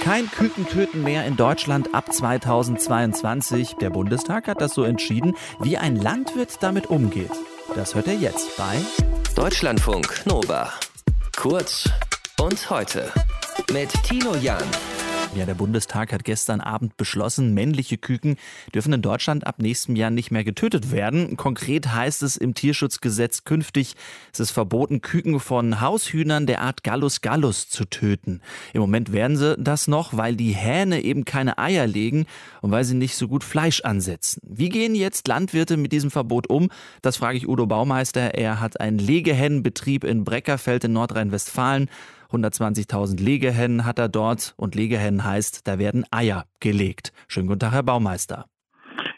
Kein Kükentöten mehr in Deutschland ab 2022. Der Bundestag hat das so entschieden. Wie ein Landwirt damit umgeht, das hört er jetzt bei Deutschlandfunk Nova. Kurz und heute mit Tino Jan. Ja, der Bundestag hat gestern Abend beschlossen, männliche Küken dürfen in Deutschland ab nächstem Jahr nicht mehr getötet werden. Konkret heißt es im Tierschutzgesetz künftig, es ist verboten, Küken von Haushühnern der Art Gallus gallus zu töten. Im Moment werden sie das noch, weil die Hähne eben keine Eier legen und weil sie nicht so gut Fleisch ansetzen. Wie gehen jetzt Landwirte mit diesem Verbot um? Das frage ich Udo Baumeister. Er hat einen Legehennenbetrieb in Breckerfeld in Nordrhein-Westfalen 120.000 Legehennen hat er dort und Legehennen heißt, da werden Eier gelegt. Schönen guten Tag, Herr Baumeister.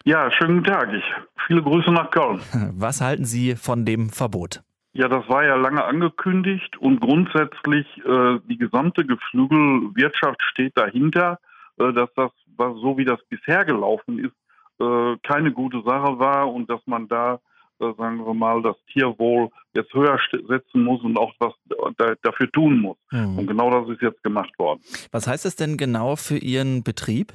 Ja, schönen guten Tag. Ich, viele Grüße nach Köln. Was halten Sie von dem Verbot? Ja, das war ja lange angekündigt und grundsätzlich äh, die gesamte Geflügelwirtschaft steht dahinter, äh, dass das, so wie das bisher gelaufen ist, äh, keine gute Sache war und dass man da sagen wir mal, das Tierwohl jetzt höher setzen muss und auch was dafür tun muss. Mhm. Und genau das ist jetzt gemacht worden. Was heißt das denn genau für Ihren Betrieb?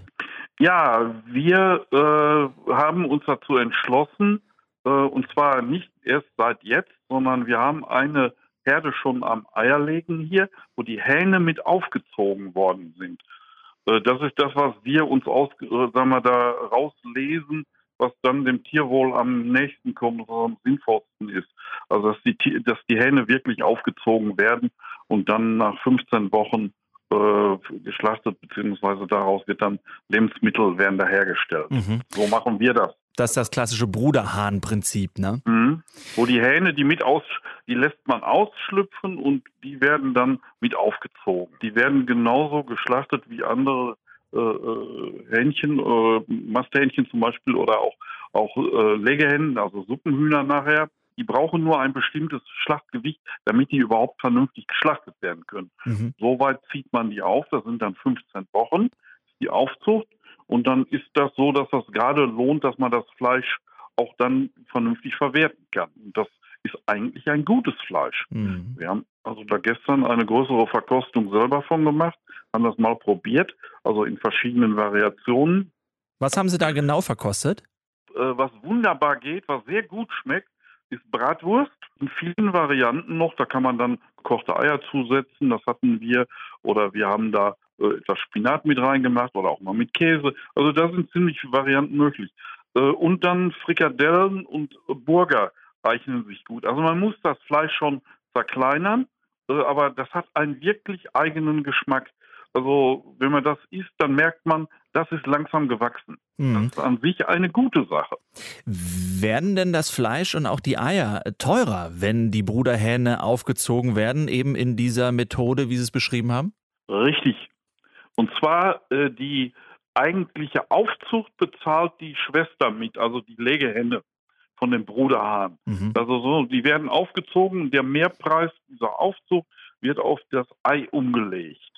Ja, wir äh, haben uns dazu entschlossen, äh, und zwar nicht erst seit jetzt, sondern wir haben eine Herde schon am Eierlegen hier, wo die Hähne mit aufgezogen worden sind. Äh, das ist das, was wir uns aus, äh, sagen wir, da rauslesen, was dann dem Tierwohl am nächsten kommt und am sinnvollsten ist. Also dass die, dass die Hähne wirklich aufgezogen werden und dann nach 15 Wochen äh, geschlachtet, beziehungsweise daraus wird dann Lebensmittel werden da hergestellt. Mhm. So machen wir das. Das ist das klassische Bruderhahn-Prinzip, ne? Mhm. Wo die Hähne, die mit aus, die lässt man ausschlüpfen und die werden dann mit aufgezogen. Die werden genauso geschlachtet wie andere Hähnchen, äh, Masthähnchen zum Beispiel oder auch, auch äh, Legehennen, also Suppenhühner nachher. Die brauchen nur ein bestimmtes Schlachtgewicht, damit die überhaupt vernünftig geschlachtet werden können. Mhm. Soweit zieht man die auf, das sind dann 15 Wochen, die Aufzucht. Und dann ist das so, dass das gerade lohnt, dass man das Fleisch auch dann vernünftig verwerten kann. Und das ist eigentlich ein gutes Fleisch. Mhm. Wir haben also da gestern eine größere Verkostung selber von gemacht, haben das mal probiert, also in verschiedenen Variationen. Was haben Sie da genau verkostet? Äh, was wunderbar geht, was sehr gut schmeckt, ist Bratwurst in vielen Varianten noch. Da kann man dann gekochte Eier zusetzen, das hatten wir. Oder wir haben da äh, etwas Spinat mit reingemacht oder auch mal mit Käse. Also da sind ziemlich viele Varianten möglich. Äh, und dann Frikadellen und Burger zeichnen sich gut. Also man muss das Fleisch schon zerkleinern, äh, aber das hat einen wirklich eigenen Geschmack. Also wenn man das isst, dann merkt man, das ist langsam gewachsen. Mhm. Das ist an sich eine gute Sache. Werden denn das Fleisch und auch die Eier teurer, wenn die Bruderhähne aufgezogen werden, eben in dieser Methode, wie Sie es beschrieben haben? Richtig. Und zwar äh, die eigentliche Aufzucht bezahlt die Schwester mit, also die Legehenne von dem Bruderhahn. Mhm. Also so, die werden aufgezogen, der Mehrpreis dieser Aufzug wird auf das Ei umgelegt.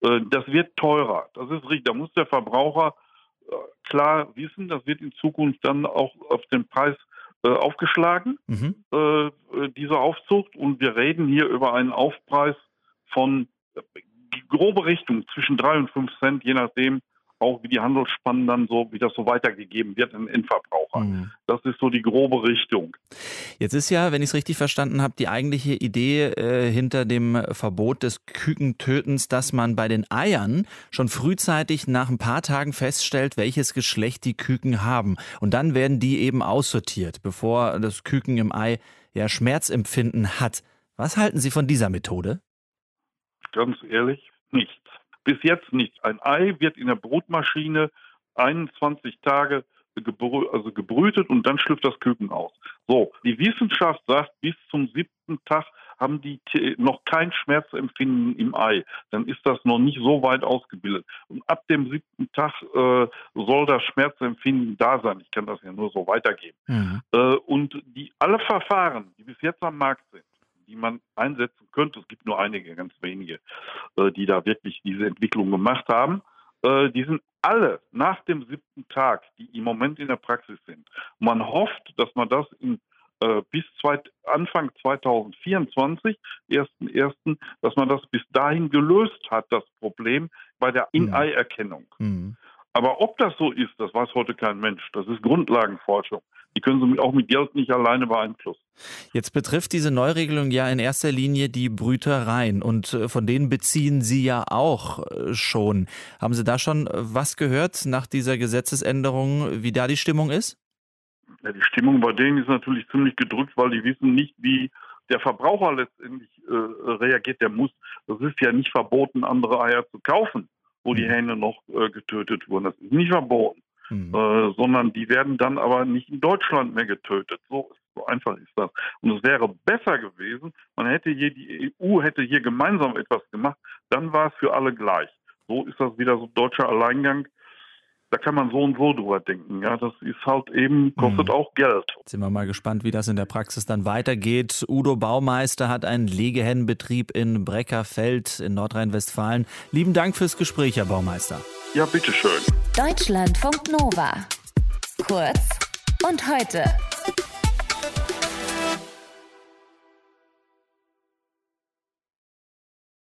Äh, das wird teurer. Das ist richtig. Da muss der Verbraucher äh, klar wissen, das wird in Zukunft dann auch auf den Preis äh, aufgeschlagen, mhm. diese Aufzucht. Und wir reden hier über einen Aufpreis von grobe Richtung zwischen drei und fünf Cent, je nachdem, auch wie die Handelsspannen dann so, wie das so weitergegeben wird an Endverbraucher. Mhm. Das ist so die grobe Richtung. Jetzt ist ja, wenn ich es richtig verstanden habe, die eigentliche Idee äh, hinter dem Verbot des Kükentötens, dass man bei den Eiern schon frühzeitig nach ein paar Tagen feststellt, welches Geschlecht die Küken haben. Und dann werden die eben aussortiert, bevor das Küken im Ei ja Schmerzempfinden hat. Was halten Sie von dieser Methode? Ganz ehrlich, nichts. Bis jetzt nicht. Ein Ei wird in der Brutmaschine 21 Tage gebrü also gebrütet und dann schlüpft das Küken aus. So, die Wissenschaft sagt, bis zum siebten Tag haben die noch kein Schmerzempfinden im Ei. Dann ist das noch nicht so weit ausgebildet. Und ab dem siebten Tag äh, soll das Schmerzempfinden da sein. Ich kann das ja nur so weitergeben. Mhm. Äh, und die alle Verfahren, die bis jetzt am Markt sind, die man einsetzen könnte. Es gibt nur einige, ganz wenige, äh, die da wirklich diese Entwicklung gemacht haben. Äh, die sind alle nach dem siebten Tag, die im Moment in der Praxis sind. Man hofft, dass man das in äh, bis zweit, Anfang 2024, 1.1., dass man das bis dahin gelöst hat, das Problem bei der. In-Ei-Erkennung. Mhm. Aber ob das so ist, das weiß heute kein Mensch. Das ist Grundlagenforschung. Die können Sie auch mit Geld nicht alleine beeinflussen. Jetzt betrifft diese Neuregelung ja in erster Linie die Brütereien und äh, von denen beziehen Sie ja auch äh, schon. Haben Sie da schon was gehört nach dieser Gesetzesänderung, wie da die Stimmung ist? Ja, die Stimmung bei denen ist natürlich ziemlich gedrückt, weil die wissen nicht, wie der Verbraucher letztendlich äh, reagiert. Der muss, das ist ja nicht verboten, andere Eier zu kaufen wo die mhm. Hähne noch äh, getötet wurden. Das ist nicht verboten, mhm. äh, sondern die werden dann aber nicht in Deutschland mehr getötet. So, so einfach ist das. Und es wäre besser gewesen, man hätte hier, die EU hätte hier gemeinsam etwas gemacht, dann war es für alle gleich. So ist das wieder so deutscher Alleingang da kann man so und so drüber denken. Ja, das ist halt eben, kostet mhm. auch Geld. Jetzt sind wir mal gespannt, wie das in der Praxis dann weitergeht. Udo Baumeister hat einen Legehennenbetrieb in Breckerfeld in Nordrhein-Westfalen. Lieben Dank fürs Gespräch, Herr Baumeister. Ja, bitteschön. Deutschlandfunk Nova. Kurz und heute.